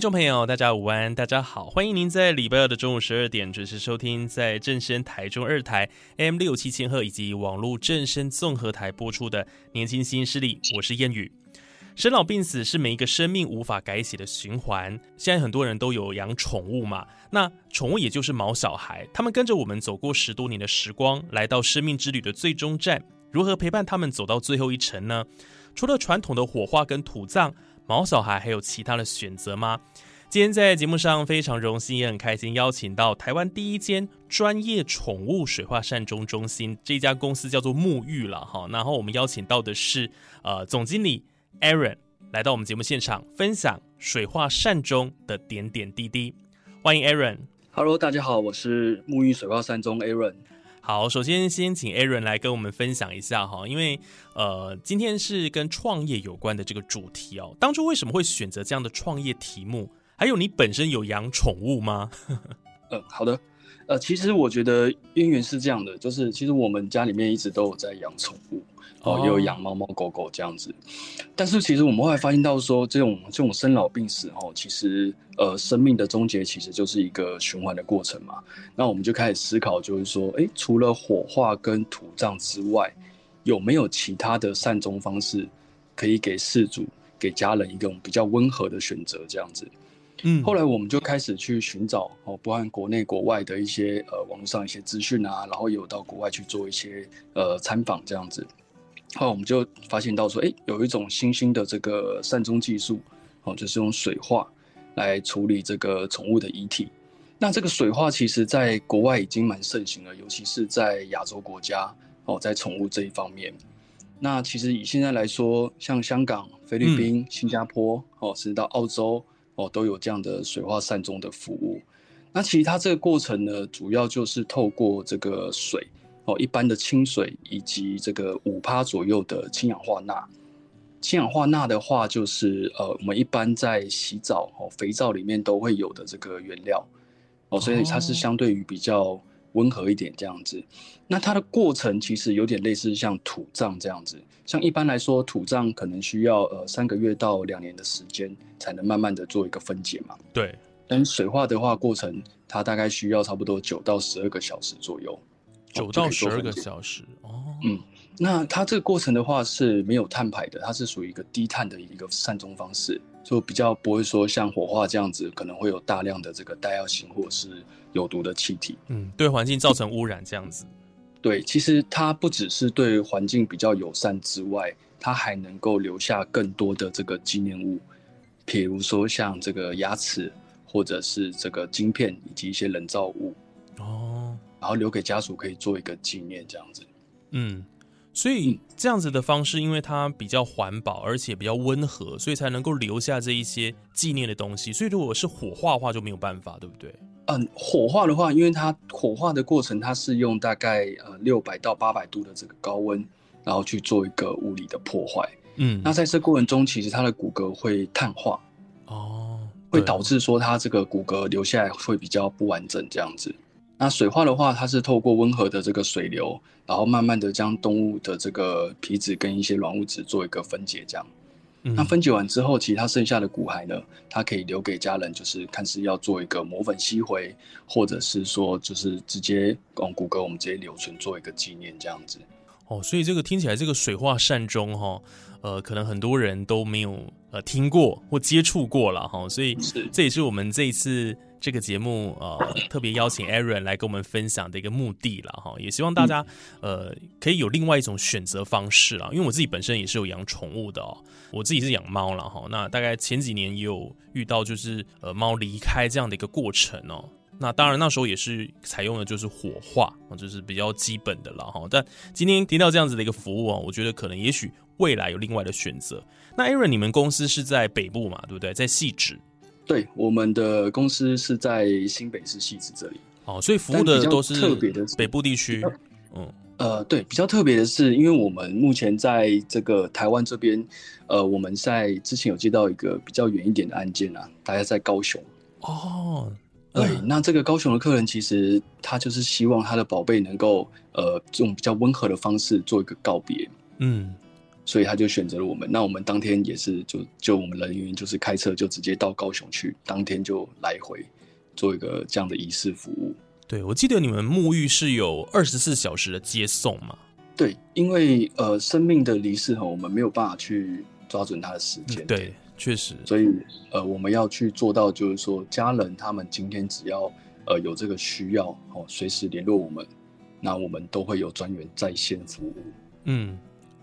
听众朋友，大家午安，大家好，欢迎您在礼拜二的中午十二点准时收听，在正声台中二台 M 六七千赫以及网络正声综合台播出的《年轻新势力》，我是燕语。生老病死是每一个生命无法改写的循环。现在很多人都有养宠物嘛，那宠物也就是毛小孩，他们跟着我们走过十多年的时光，来到生命之旅的最终站，如何陪伴他们走到最后一程呢？除了传统的火化跟土葬。毛小孩还有其他的选择吗？今天在节目上非常荣幸也很开心，邀请到台湾第一间专业宠物水化善终中心，这家公司叫做沐浴了哈。然后我们邀请到的是呃总经理 Aaron 来到我们节目现场，分享水化善终的点点滴滴。欢迎 Aaron。Hello，大家好，我是沐浴水化善终 Aaron。好，首先先请 Aaron 来跟我们分享一下哈，因为呃，今天是跟创业有关的这个主题哦。当初为什么会选择这样的创业题目？还有你本身有养宠物吗？嗯，好的。呃，其实我觉得渊源是这样的，就是其实我们家里面一直都有在养宠物。哦，也有养猫猫狗狗这样子，但是其实我们后来发现到说，这种这种生老病死哦，其实呃，生命的终结其实就是一个循环的过程嘛。那我们就开始思考，就是说，哎，除了火化跟土葬之外，有没有其他的善终方式，可以给事主、给家人一种比较温和的选择？这样子，嗯，后来我们就开始去寻找哦，不按国内国外的一些呃网络上一些资讯啊，然后有到国外去做一些呃参访这样子。后来我们就发现到说，哎，有一种新兴的这个善终技术，哦，就是用水化来处理这个宠物的遗体。那这个水化其实在国外已经蛮盛行了，尤其是在亚洲国家，哦，在宠物这一方面。那其实以现在来说，像香港、菲律宾、新加坡，哦，甚至到澳洲，哦，都有这样的水化善终的服务。那其实它这个过程呢，主要就是透过这个水。哦，一般的清水以及这个五趴左右的氢氧化钠。氢氧化钠的话，就是呃，我们一般在洗澡哦，肥皂里面都会有的这个原料哦，所以它是相对于比较温和一点这样子。那它的过程其实有点类似像土葬这样子，像一般来说土葬可能需要呃三个月到两年的时间才能慢慢的做一个分解嘛。对。但水化的话，过程它大概需要差不多九到十二个小时左右。九到十二个小时哦，嗯，那它这个过程的话是没有碳排的，它是属于一个低碳的一个善终方式，就比较不会说像火化这样子可能会有大量的这个带药性或者是有毒的气体，嗯，对环境造成污染这样子。对，其实它不只是对环境比较友善之外，它还能够留下更多的这个纪念物，比如说像这个牙齿或者是这个晶片以及一些人造物。哦。然后留给家属可以做一个纪念，这样子。嗯，所以这样子的方式，因为它比较环保，而且比较温和，所以才能够留下这一些纪念的东西。所以如果是火化的话，就没有办法，对不对？嗯，火化的话，因为它火化的过程，它是用大概呃六百到八百度的这个高温，然后去做一个物理的破坏。嗯，那在这过程中，其实它的骨骼会碳化，哦，会导致说它这个骨骼留下来会比较不完整，这样子。那水化的话，它是透过温和的这个水流，然后慢慢的将动物的这个皮质跟一些软物质做一个分解，这样。那分解完之后，其他剩下的骨骸呢，它可以留给家人，就是看是要做一个磨粉吸回，或者是说就是直接用骨骼我们直接留存做一个纪念这样子。哦，所以这个听起来这个水化善终哈，呃，可能很多人都没有呃听过或接触过了哈，所以这也是我们这一次这个节目呃 特别邀请 Aaron 来跟我们分享的一个目的了哈，也希望大家呃可以有另外一种选择方式啦，因为我自己本身也是有养宠物的哦，我自己是养猫了哈，那大概前几年也有遇到就是呃猫离开这样的一个过程哦。那当然，那时候也是采用的就是火化，就是比较基本的了哈。但今天听到这样子的一个服务啊，我觉得可能也许未来有另外的选择。那 Aaron，你们公司是在北部嘛，对不对？在细致。对，我们的公司是在新北市细致这里。哦，所以服务的都是特别的北部地区。嗯，呃，对，比较特别的是，因为我们目前在这个台湾这边，呃，我们在之前有接到一个比较远一点的案件啊，大概在高雄。哦。对，那这个高雄的客人其实他就是希望他的宝贝能够呃用比较温和的方式做一个告别，嗯，所以他就选择了我们。那我们当天也是就就我们人员就是开车就直接到高雄去，当天就来回做一个这样的仪式服务。对，我记得你们沐浴是有二十四小时的接送嘛？对，因为呃生命的离世哈，我们没有办法去抓准他的时间。对。确实，所以呃，我们要去做到，就是说，家人他们今天只要呃有这个需要哦，随时联络我们，那我们都会有专员在线服务。嗯，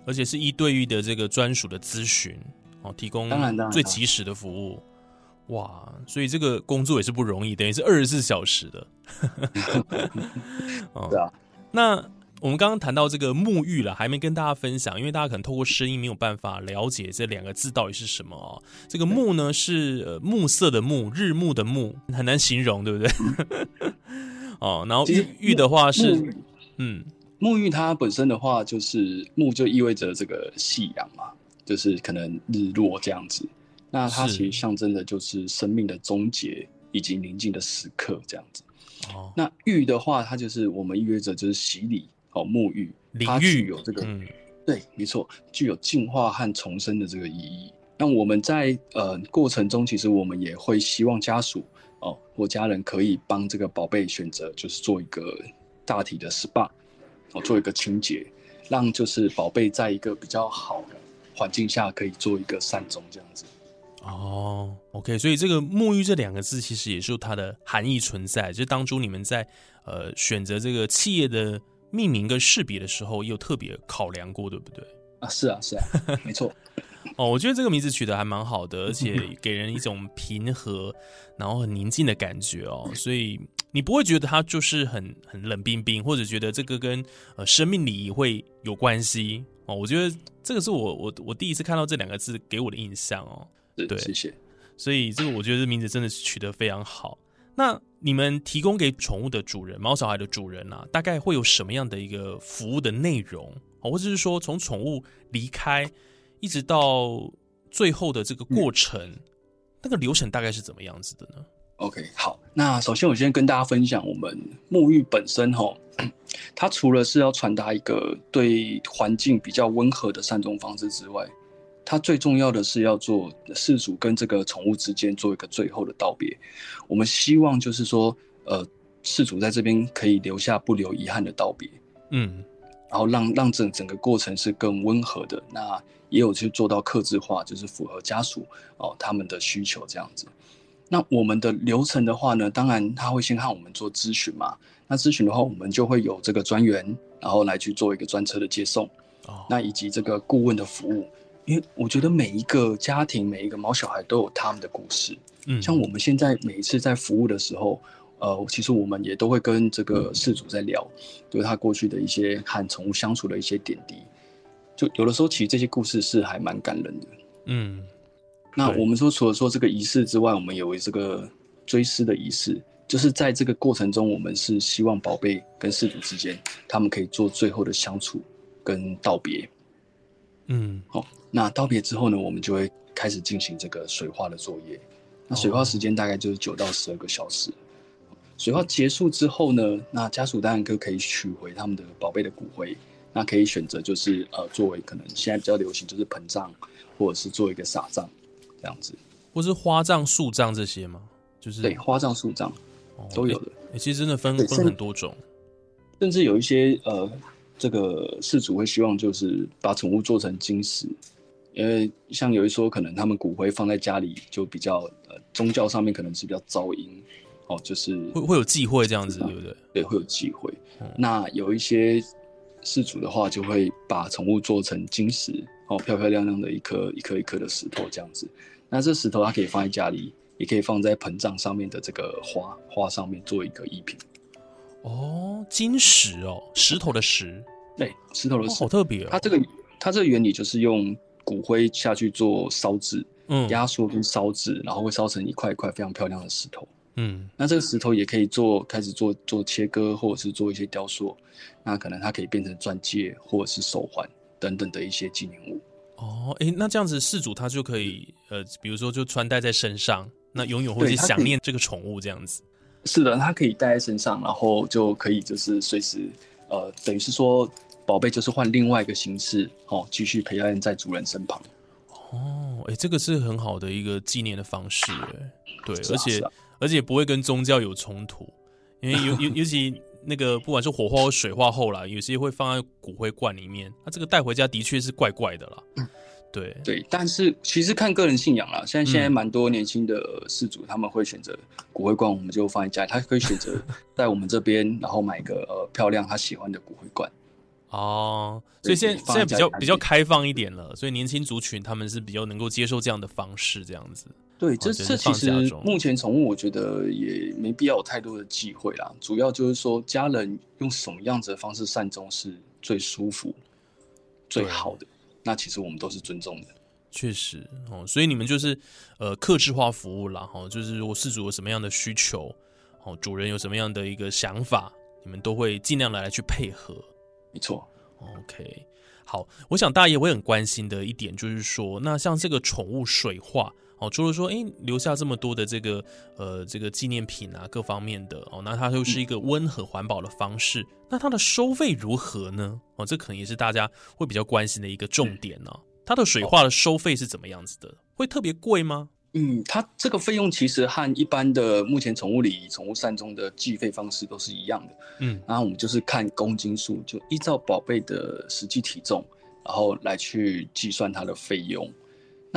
而且是一对一的这个专属的咨询哦，提供最及时的服务。哇，所以这个工作也是不容易，等于是二十四小时的。哦，对啊，那。我们刚刚谈到这个沐浴了，还没跟大家分享，因为大家可能透过声音没有办法了解这两个字到底是什么哦。这个沐呢是暮色的暮，日暮的暮，很难形容，对不对？哦，然后浴浴的话是，嗯，沐浴它本身的话就是沐就意味着这个夕阳嘛，就是可能日落这样子。那它其实象征的就是生命的终结以及宁静的时刻这样子。哦，那浴的话，它就是我们意味着就是洗礼。哦，沐浴，它具有这个，对，没错，具有净化和重生的这个意义。那我们在呃过程中，其实我们也会希望家属哦或家人可以帮这个宝贝选择，就是做一个大体的 SPA，哦，做一个清洁，让就是宝贝在一个比较好的环境下可以做一个善终这样子。哦，OK，所以这个沐浴这两个字其实也是有它的含义存在，就是当初你们在呃选择这个企业的。命名跟识别的时候，有特别考量过，对不对？啊，是啊，是啊，没错。哦，我觉得这个名字取得还蛮好的，而且给人一种平和，然后很宁静的感觉哦。所以你不会觉得它就是很很冷冰冰，或者觉得这个跟呃生命礼仪会有关系哦。我觉得这个是我我我第一次看到这两个字给我的印象哦。对，谢谢。所以这个我觉得这名字真的是取得非常好。那你们提供给宠物的主人、猫小孩的主人啊，大概会有什么样的一个服务的内容或者是说从宠物离开一直到最后的这个过程，那个流程大概是怎么样子的呢？OK，好，那首先我先跟大家分享，我们沐浴本身哈，它除了是要传达一个对环境比较温和的善终方式之外。它最重要的是要做事主跟这个宠物之间做一个最后的道别。我们希望就是说，呃，事主在这边可以留下不留遗憾的道别，嗯，然后让让整整个过程是更温和的。那也有去做到克制化，就是符合家属哦他们的需求这样子。那我们的流程的话呢，当然他会先和我们做咨询嘛。那咨询的话，我们就会有这个专员，然后来去做一个专车的接送，哦，那以及这个顾问的服务。因为我觉得每一个家庭、每一个毛小孩都有他们的故事。嗯，像我们现在每一次在服务的时候，呃，其实我们也都会跟这个事主在聊，就是他过去的一些和宠物相处的一些点滴。就有的时候，其实这些故事是还蛮感人的。嗯，那我们说，除了说这个仪式之外，我们有这个追思的仪式，就是在这个过程中，我们是希望宝贝跟事主之间，他们可以做最后的相处跟道别。嗯，好。那道别之后呢，我们就会开始进行这个水化的作业。那水化时间大概就是九到十二个小时。水化结束之后呢，那家属当然就可以取回他们的宝贝的骨灰。那可以选择就是呃，作为可能现在比较流行就是盆葬，或者是做一个撒葬这样子，或是花葬、树葬这些吗？就是对花葬、树葬都有的。其实真的分分很多种，甚至有一些呃，这个事主会希望就是把宠物做成金石。因为像有一说，可能他们骨灰放在家里就比较呃宗教上面可能是比较噪音哦，就是会会有忌讳这样子，对不对？对，会有忌讳。嗯那有一些事主的话，就会把宠物做成金石哦，漂漂亮亮的一颗一颗一颗的石头这样子。那这石头它可以放在家里，也可以放在盆葬上面的这个花花上面做一个艺品。哦，金石哦，石头的石，对，石头的哦，石好特别哦。它这个它这个原理就是用骨灰下去做烧制，嗯压缩跟烧制，然后会烧成一块一块非常漂亮的石头。嗯那这个石头也可以做开始做做切割，或者是做一些雕塑。那可能它可以变成钻戒或者是手环等等的一些纪念物。哦，诶，那这样子事主他就可以呃，比如说就穿戴在身上，那永远会去想念这个宠物这样子。是的，他可以戴在身上，然后就可以就是随时呃，等于是说宝贝就是换另外一个形式哦，继续陪伴在主人身旁。哦，诶，这个是很好的一个纪念的方式，诶，对，而且而且不会跟宗教有冲突，因为尤尤 尤其那个不管是火化或水化后啦，有些会放在骨灰罐里面，那这个带回家的确是怪怪的啦。对，对，但是其实看个人信仰啦。现在现在嗯蛮多年轻的事主，他们会选择骨灰罐，我们就放在家里。他可以选择在我们这边，然后买个呃漂亮他喜欢的骨灰罐。哦，所以现在现在比较比较开放一点了，所以年轻族群他们是比较能够接受这样的方式，这样子。对，这这其实目前宠物我觉得也没必要有太多的忌讳啦，主要就是说家人用什么样子的方式善终是最舒服、最好的。那其实我们都是尊重的。确实哦，所以你们就是呃客制化服务啦，哈、就是如果事主有什么样的需求，哦，主人有什么样的一个想法，你们都会尽量的来去配合。没错，OK，好，我想大家也会很关心的一点就是说，那像这个宠物水化哦，除了说诶留下这么多的这个呃这个纪念品啊各方面的哦，那它又是一个温和环保的方式，那它的收费如何呢？哦，这可能也是大家会比较关心的一个重点呢、它的水化的收费是怎么样子的？会特别贵吗？嗯，它这个费用其实和一般的目前宠物礼仪、宠物善终的计费方式都是一样的。嗯，然后我们就是看公斤数，就依照宝贝的实际体重，然后来去计算它的费用。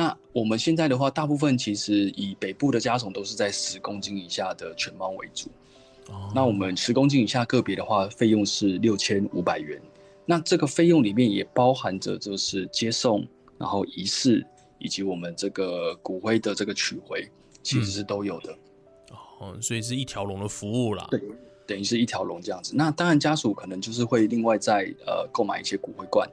那我们现在的话，大部分其实以北部的家宠都是在十公斤以下的犬猫为主。哦那我们十公斤以下个别的话，费用是六千五百元。那这个费用里面也包含着就是接送，然后仪式，以及我们这个骨灰的这个取回，其实是都有的。哦，所以是一条龙的服务啦。对等于是一条龙这样子。那当然，家属可能就是会另外再呃购买一些骨灰罐，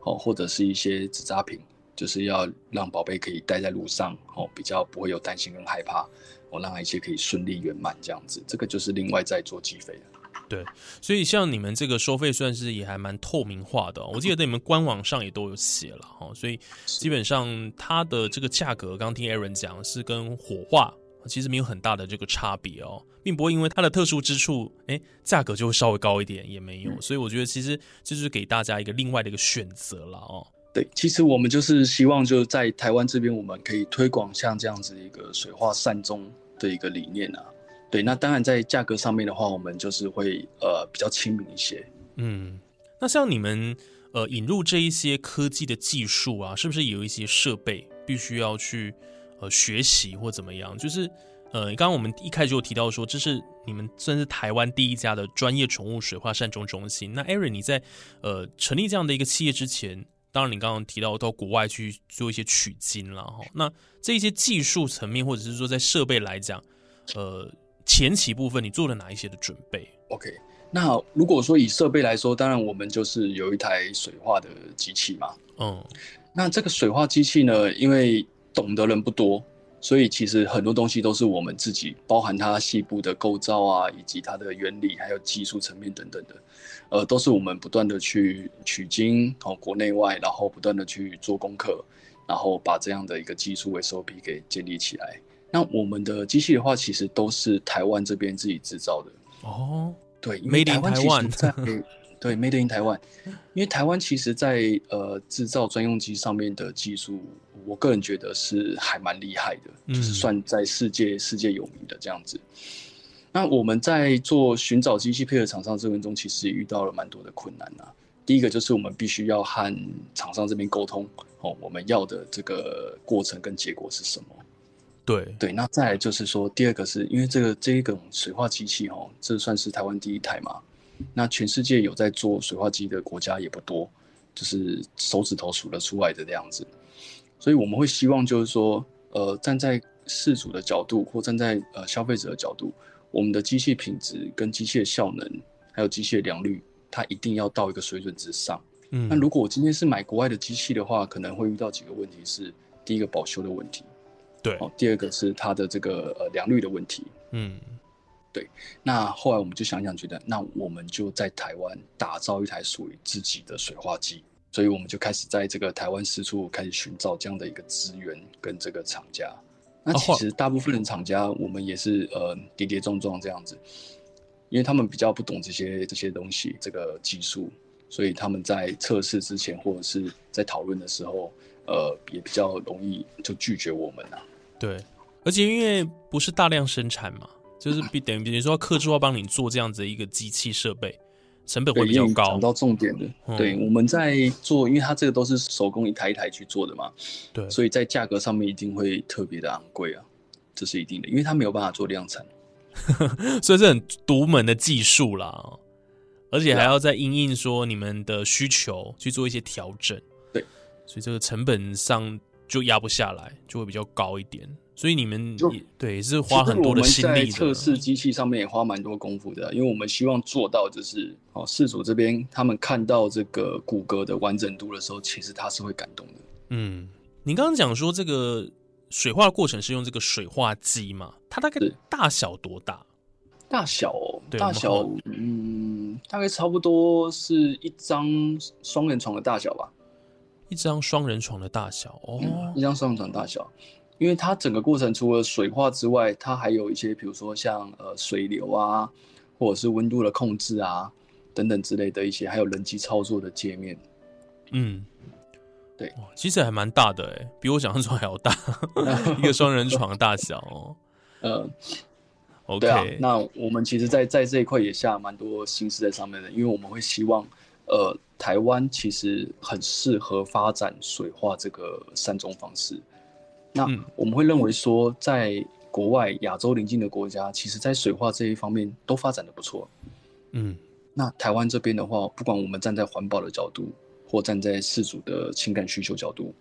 哦，或者是一些纸扎品，就是要让宝贝可以待在路上，哦，比较不会有担心跟害怕，哦，让一切可以顺利圆满这样子。这个就是另外再做计费的。对所以像你们这个收费算是也还蛮透明化的哦、我记得在你们官网上也都有写了哈，所以基本上它的这个价格，刚刚听 Aaron 讲是跟火化其实没有很大的这个差别哦，并不会因为它的特殊之处，哎，价格就会稍微高一点，也没有，所以我觉得其实这就是给大家一个另外的一个选择了哦。对，其实我们就是希望就是在台湾这边，我们可以推广像这样子一个水化善终的一个理念啊。对，那当然在价格上面的话，我们就是会呃比较亲民一些。嗯，那像你们呃引入这一些科技的技术啊，是不是有一些设备必须要去呃学习或怎么样？就是呃，刚刚我们一开始就有提到说，这是你们算是台湾第一家的专业宠物水化善终中心。那 Aaron，你在呃成立这样的一个企业之前，当然你刚刚提到到国外去做一些取经了哈。那这一些技术层面，或者是说在设备来讲，呃，前期部分你做了哪一些的准备？OK，那如果说以设备来说，当然我们就是有一台水化的机器嘛。嗯那这个水化机器呢，因为懂的人不多，所以其实很多东西都是我们自己，包含它细部的构造啊，以及它的原理，还有技术层面等等的，呃，都是我们不断的去取经，哦，国内外，然后不断的去做功课，然后把这样的一个技术 SOP 给建立起来。那我们的机器的话，其实都是台湾这边自己制造的。哦，对，因为 Made in 台湾其实在 对 Made in 台湾，因为台湾其实在呃制造专用机上面的技术，我个人觉得是还蛮厉害的，嗯就是算在世界世界有名的这样子。那我们在做寻找机器配合厂商这边中，其实也遇到了蛮多的困难啊。第一个就是我们必须要和厂商这边沟通，哦，我们要的这个过程跟结果是什么？对，对，那再来就是说，第二个是因为这个这一种水化机器哦，这算是台湾第一台嘛。那全世界有在做水化机的国家也不多，就是手指头数得出来的这样子。所以我们会希望就是说，呃，站在事主的角度或站在呃消费者的角度，我们的机器品质跟机器的效能还有机器的良率，它一定要到一个水准之上。嗯那如果我今天是买国外的机器的话，可能会遇到几个问题是：第一个保修的问题，对，哦，第二个是它的这个呃良率的问题。嗯对那后来我们就想想，觉得那我们就在台湾打造一台属于自己的水化机，所以我们就开始在这个台湾四处开始寻找这样的一个资源跟这个厂家。那其实大部分的厂家，我们也是呃跌跌撞撞这样子，因为他们比较不懂这些这些东西，这个技术，所以他们在测试之前或者是在讨论的时候，呃，也比较容易就拒绝我们啊。对，而且因为不是大量生产嘛，就是比等于比如说客制化帮你做这样子的一个机器设备，成本会，比较高讲。到重点的，嗯对，我们在做，因为它这个都是手工一台一台去做的嘛，对，所以在价格上面一定会特别的昂贵啊，这是一定的，因为它没有办法做量产。所以是很独门的技术啦，而且还要在因应说你们的需求去做一些调整。对，所以这个成本上就压不下来，就会比较高一点。所以你们就也对是花很多的心力的。测试机器上面也花蛮多功夫的，因为我们希望做到就是哦，事主这边他们看到这个骨骼的完整度的时候，其实他是会感动的。嗯，你刚刚讲说这个水化过程是用这个水化机嘛？它大概大小多大？大小哦，大小嗯，大概差不多是一张双人床的大小吧。一张双人床的大小哦。一张双人床大小，因为它整个过程除了水化之外，它还有一些，比如说像呃水流啊，或者是温度的控制啊等等之类的一些，还有人机操作的界面。嗯，对哇，其实还蛮大的哎，比我想象中还要大，一个双人床的大小哦。呃，OK，那我们其实在，在这一块也下蛮多心思在上面的，因为我们会希望，呃，台湾其实很适合发展水化这个三种方式。那嗯我们会认为说，在国外亚洲邻近的国家，其实在水化这一方面都发展的不错。嗯，那台湾这边的话，不管我们站在环保的角度，或站在事主的情感需求角度，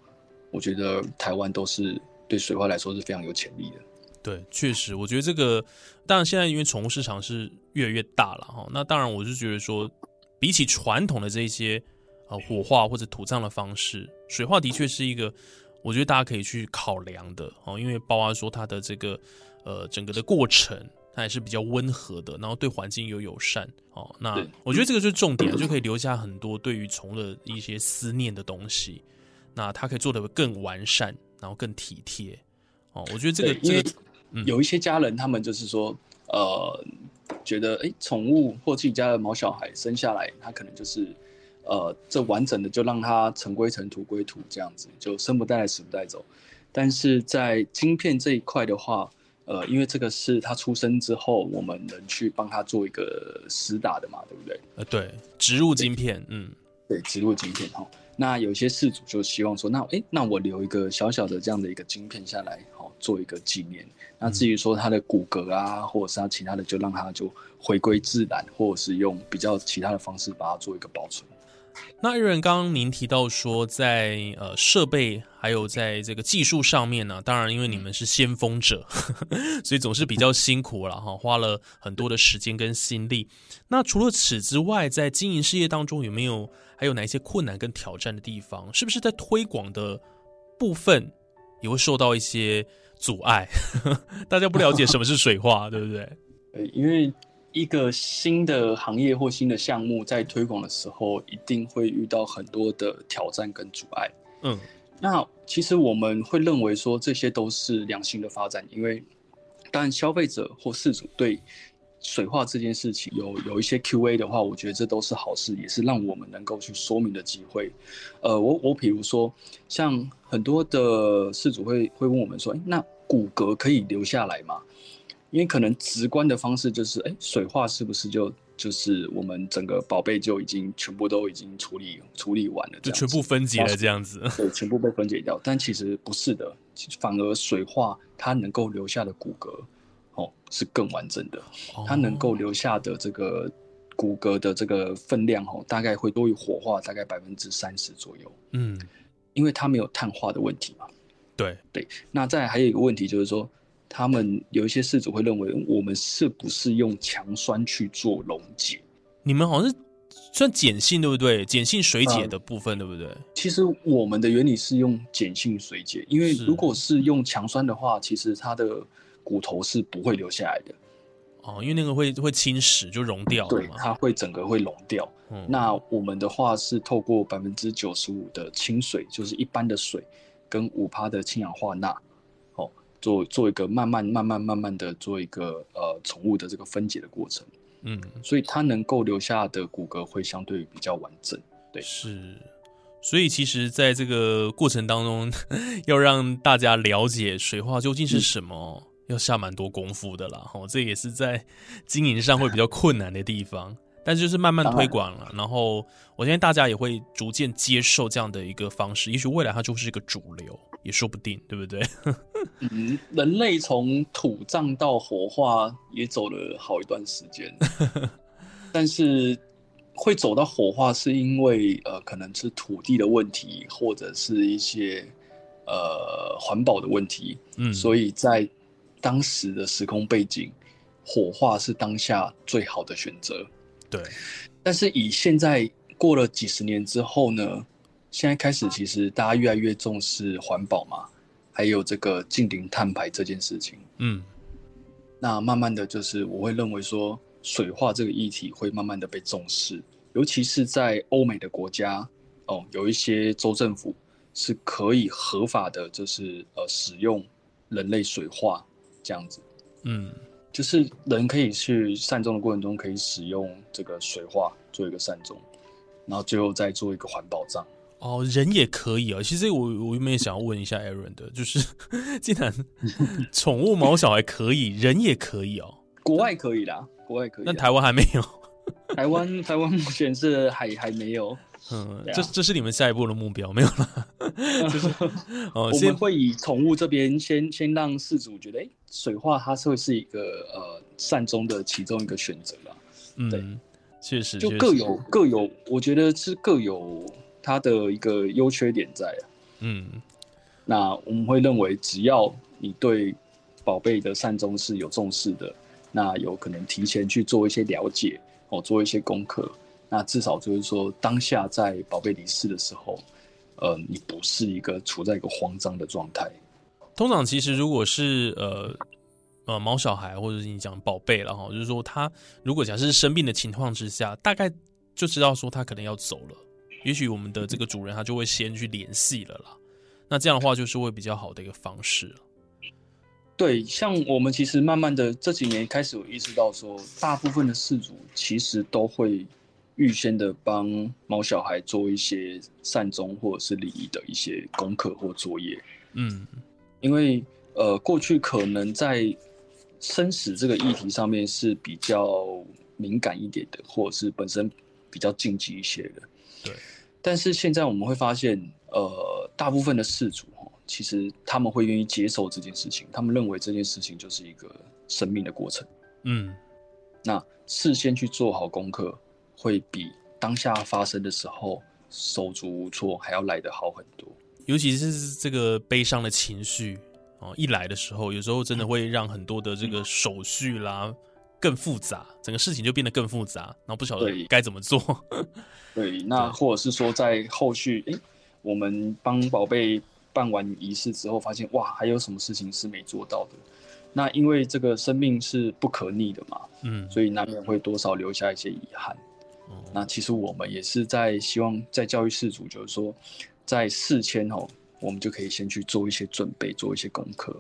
我觉得台湾都是对水化来说是非常有潜力的。对，确实，我觉得这个，当然现在因为宠物市场是越来越大了哈，那当然我是觉得说，比起传统的这些呃火化或者土葬的方式，水化的确是一个我觉得大家可以去考量的哦，因为包括说它的这个呃整个的过程。它也是比较温和的，然后对环境又友善哦。那我觉得这个就是重点，就可以留下很多对于宠物的一些思念的东西。那它可以做得更完善，然后更体贴哦。我觉得这个因为这个嗯有一些家人，他们就是说，呃，觉得哎，宠物或自己家的毛小孩生下来，他可能就是，呃，这完整的就让它尘归尘，土归土这样子，就生不带来，死不带走。但是在晶片这一块的话，呃，因为这个是他出生之后，我们能去帮他做一个实打的嘛，对不对？呃，对，植入晶片，嗯，对，植入晶片哈。那有些事主就希望说，那诶，那我留一个小小的这样的一个晶片下来，好做一个纪念。那至于说他的骨骼啊，或者是他其他的，就让他就回归自然，或者是用比较其他的方式把它做一个保存。那日人刚刚您提到说在，呃设备还有在这个技术上面呢，当然因为你们是先锋者，所以总是比较辛苦了哈，花了很多的时间跟心力。那除了此之外，在经营事业当中有没有还有哪一些困难跟挑战的地方？是不是在推广的部分也会受到一些阻碍？大家不了解什么是水化，对不对？呃，因为一个新的行业或新的项目在推广的时候，一定会遇到很多的挑战跟阻碍。嗯那其实我们会认为说这些都是良性的发展，因为当然消费者或事主对水化这件事情有有一些 Q&A 的话，我觉得这都是好事，也是让我们能够去说明的机会。呃，我我比如说，像很多的事主会会问我们说，哎，那骨骼可以留下来吗？因为可能直观的方式就是，哎，水化是不是就就是我们整个宝贝就已经全部都已经处理处理完了，就全部分解了这样子。对，全部被分解掉。但其实不是的，反而水化它能够留下的骨骼哦是更完整的，它能够留下的这个骨骼的这个分量哦，大概会多于火化大概百分之三十左右。嗯，因为它没有碳化的问题嘛。对对，那再还有一个问题就是说。他们有一些事主会认为，我们是不是用强酸去做溶解？你们好像是算碱性对不对？碱性水解的部分对不对？其实我们的原理是用碱性水解，因为如果是用强酸的话，其实它的骨头是不会留下来的。哦，因为那个会会侵蚀，就溶掉。对，它会整个会溶掉。嗯，那我们的话是透过百分之九十五的清水，就是一般的水，跟五帕的氢氧化钠。做做一个慢慢慢慢慢慢的做一个呃宠物的这个分解的过程，嗯，所以它能够留下的骨骼会相对比较完整，对，是，所以其实在这个过程当中，要让大家了解水化究竟是什么，要下蛮多功夫的啦，哦，这也是在经营上会比较困难的地方。但是就是慢慢推广了，然后我相信大家也会逐渐接受这样的一个方式，也许未来它就是一个主流，也说不定，对不对？嗯，人类从土葬到火化也走了好一段时间，但是会走到火化是因为呃，可能是土地的问题，或者是一些呃环保的问题，嗯，所以在当时的时空背景，火化是当下最好的选择。对，但是以现在过了几十年之后呢，现在开始其实大家越来越重视环保嘛，还有这个近零碳排这件事情。嗯，那慢慢的就是我会认为说，水化这个议题会慢慢的被重视，尤其是在欧美的国家哦，有一些州政府是可以合法的，就是呃使用人类水化这样子。嗯。就是人可以去善终的过程中，可以使用这个水化做一个善终，然后最后再做一个环保葬。哦，人也可以啊。其实我我原本想要问一下 Aaron 的，就是 竟然宠物毛小孩可以，人也可以哦。国外可以啦，国外可以。那台湾还没有。台湾台湾目前是还还没有。嗯，这这是你们下一步的目标没有了？就是哦，我们会以宠物这边先先让饲主觉得，哎，水化它是会是一个呃善终的其中一个选择吧。嗯，确实，就各有各有，我觉得是各有它的一个优缺点在啊。嗯，那我们会认为，只要你对宝贝的善终是有重视的，那有可能提前去做一些了解，哦，做一些功课。那至少就是说，当下在宝贝离世的时候，呃，你不是一个处在一个慌张的状态。通常其实如果是呃呃毛小孩或者是你讲宝贝了哈，就是说他如果假设是生病的情况之下，大概就知道说他可能要走了，也许我们的这个主人他就会先去联系了啦。那这样的话就是会比较好的一个方式了。对，像我们其实慢慢的这几年开始有意识到说，大部分的事主其实都会。预先的帮猫小孩做一些善终或者是礼仪的一些功课或作业，嗯，因为呃过去可能在生死这个议题上面是比较敏感一点的，或者是本身比较禁忌一些的，对。但是现在我们会发现，呃，大部分的事主哈，其实他们会愿意接受这件事情，他们认为这件事情就是一个生命的过程，嗯，那事先去做好功课。会比当下发生的时候手足无措还要来得好很多，尤其是这个悲伤的情绪哦，一来的时候，有时候真的会让很多的这个手续啦更复杂，整个事情就变得更复杂，然后不晓得该怎么做。对，那或者是说在后续，哎，我们帮宝贝办完仪式之后，发现哇，还有什么事情是没做到的？那因为这个生命是不可逆的嘛，嗯，所以难免会多少留下一些遗憾。那其实我们也是在希望在教育事主，就是说，在事前哦，我们就可以先去做一些准备，做一些功课。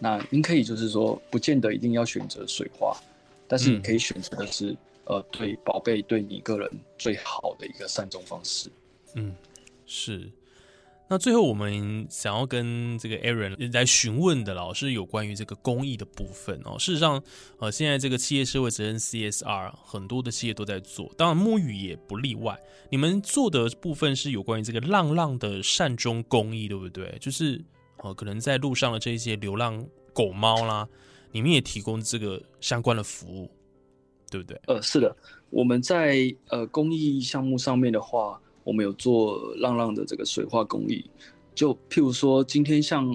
那您可以就是说，不见得一定要选择水化，但是你可以选择的是，呃，对宝贝对你个人最好的一个善终方式。嗯，是。那最后我们想要跟这个 Aaron 来询问的，老师有关于这个公益的部分哦。事实上，呃，现在这个企业社会责任 CSR 很多的企业都在做，当然沐浴也不例外。你们做的部分是有关于这个浪浪的善终公益，对不对？就是呃，可能在路上的这些流浪狗猫啦，你们也提供这个相关的服务，对不对？呃，是的，我们在呃公益项目上面的话。我们有做浪浪的这个水化公益，就譬如说今天像，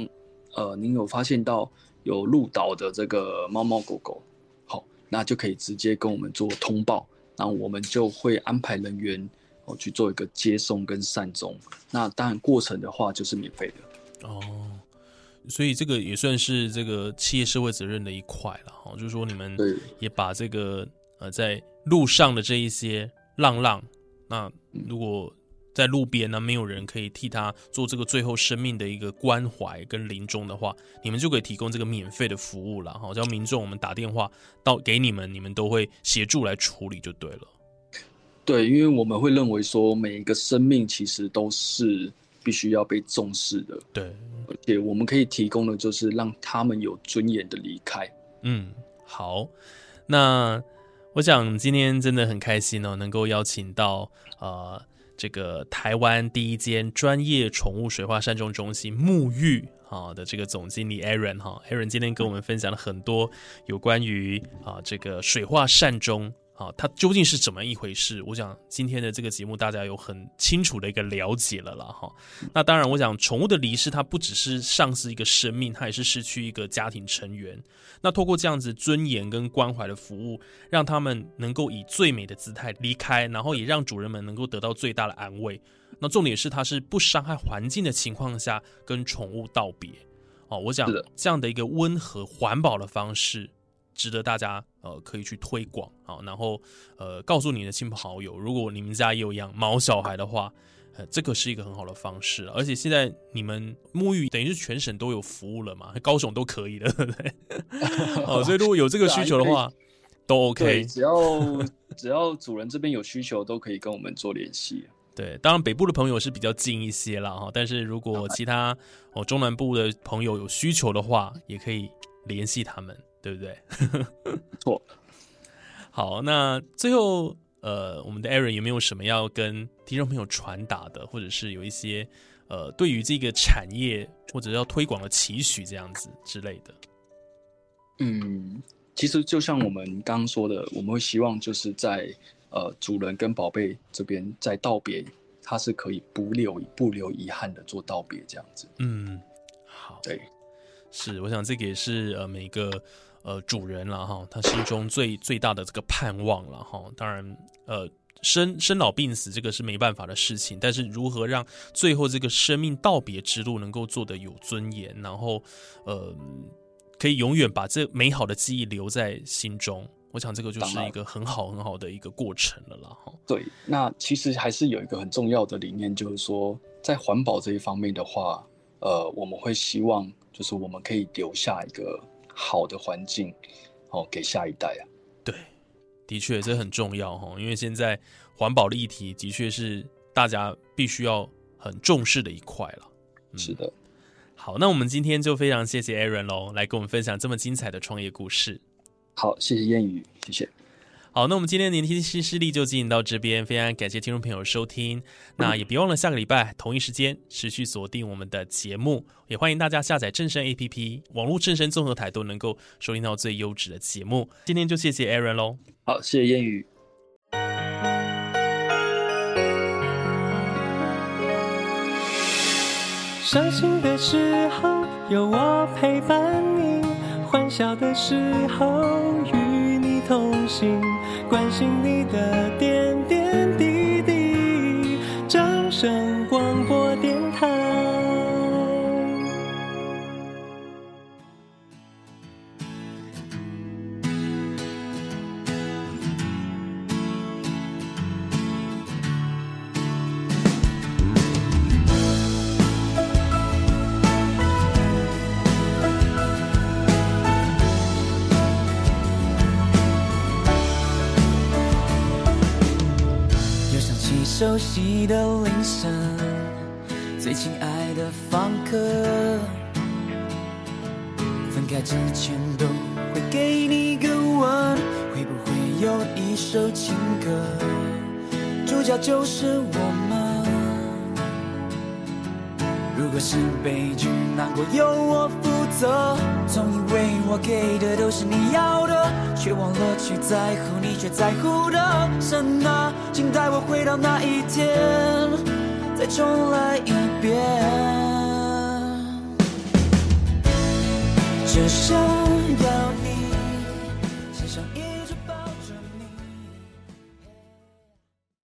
呃，您有发现到有入岛的这个猫猫狗狗，好，那就可以直接跟我们做通报，然后我们就会安排人员哦去做一个接送跟善终，那当然过程的话就是免费的。哦，所以这个也算是这个企业社会责任的一块了哈，就是说你们也把这个呃在路上的这一些浪浪，那如果在路边呢，没有人可以替他做这个最后生命的一个关怀跟临终的话，你们就可以提供这个免费的服务了哈。只要民众我们打电话到给你们，你们都会协助来处理就对了。对，因为我们会认为说每一个生命其实都是必须要被重视的。对，而且我们可以提供的就是让他们有尊严的离开。嗯，好，那我想今天真的很开心哦，能够邀请到呃。这个台湾第一间专业宠物水化善终中心沐浴啊的这个总经理 Aaron 哈，Aaron 今天跟我们分享了很多有关于啊这个水化善终。啊，它究竟是怎么一回事？我想今天的这个节目，大家有很清楚的一个了解了了哈。那当然，我想宠物的离世，它不只是丧失一个生命，它也是失去一个家庭成员。那透过这样子尊严跟关怀的服务，让他们能够以最美的姿态离开，然后也让主人们能够得到最大的安慰。那重点是，它是不伤害环境的情况下跟宠物道别。哦，我想这样的一个温和环保的方式。值得大家呃可以去推广啊，然后呃告诉你的亲朋好友，如果你们家也有养毛小孩的话，呃这个是一个很好的方式。而且现在你们沐浴等于是全省都有服务了嘛，高雄都可以的，对不对？哦，所以如果有这个需求的话，都 OK。只要只要主人这边有需求，都可以跟我们做联系。对，当然北部的朋友是比较近一些了哈，但是如果其他哦中南部的朋友有需求的话，也可以联系他们。对不对？错。好，那最后，呃，我们的 Aaron 有没有什么要跟听众朋友传达的，或者是有一些呃，对于这个产业或者要推广的期许这样子之类的？嗯，其实就像我们刚刚说的，我们会希望就是在呃主人跟宝贝这边在道别，他是可以不留不留遗憾的做道别这样子。嗯，好，对，是，我想这个也是呃每个。呃，主人了哈，他心中最最大的这个盼望了哈。当然，呃，生生老病死这个是没办法的事情，但是如何让最后这个生命道别之路能够做得有尊严，然后呃，可以永远把这美好的记忆留在心中，我想这个就是一个很好很好的一个过程了了哈。对，那其实还是有一个很重要的理念，就是说在环保这一方面的话，呃，我们会希望就是我们可以留下一个。好的环境，哦，给下一代啊。对，的确这很重要哈，因为现在环保的议题的确是大家必须要很重视的一块了。是的，好，那我们今天就非常谢谢 Aaron 喽，来跟我们分享这么精彩的创业故事。好，谢谢谚语，谢谢。好，那我们今天的年轻新势力就进行到这边，非常感谢听众朋友收听。那也别忘了下个礼拜同一时间持续锁定我们的节目，也欢迎大家下载正声 A P P，网络正声综合台都能够收听到最优质的节目。今天就谢谢 Aaron 喽，好，谢谢谚语。伤心的时候有我陪伴你，欢笑的时候与你同行。关心你的点熟悉的铃声，最亲爱。的房客。分开之前都会给你个吻，会不会有一首情歌，主角就是我们？如果是悲剧，难过由我负责。总以为我给的都是你要的，却忘了去在乎你却在乎的神啊，请带我回到那一天，再重来一遍。只想